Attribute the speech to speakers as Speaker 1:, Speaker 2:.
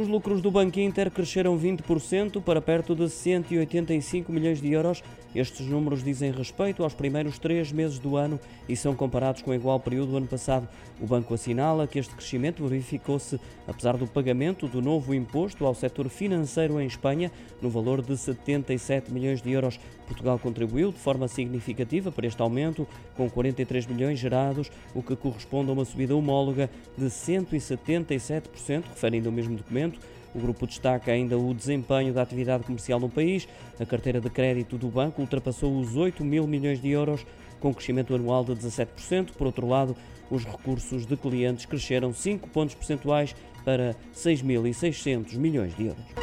Speaker 1: Os lucros do Banco Inter cresceram 20% para perto de 185 milhões de euros. Estes números dizem respeito aos primeiros três meses do ano e são comparados com o igual período do ano passado. O banco assinala que este crescimento verificou-se apesar do pagamento do novo imposto ao setor financeiro em Espanha, no valor de 77 milhões de euros. Portugal contribuiu de forma significativa para este aumento, com 43 milhões gerados, o que corresponde a uma subida homóloga de 177%, referindo ao mesmo documento. O grupo destaca ainda o desempenho da atividade comercial no país. A carteira de crédito do banco ultrapassou os 8 mil milhões de euros, com crescimento anual de 17%. Por outro lado, os recursos de clientes cresceram 5 pontos percentuais para 6.600 milhões de euros.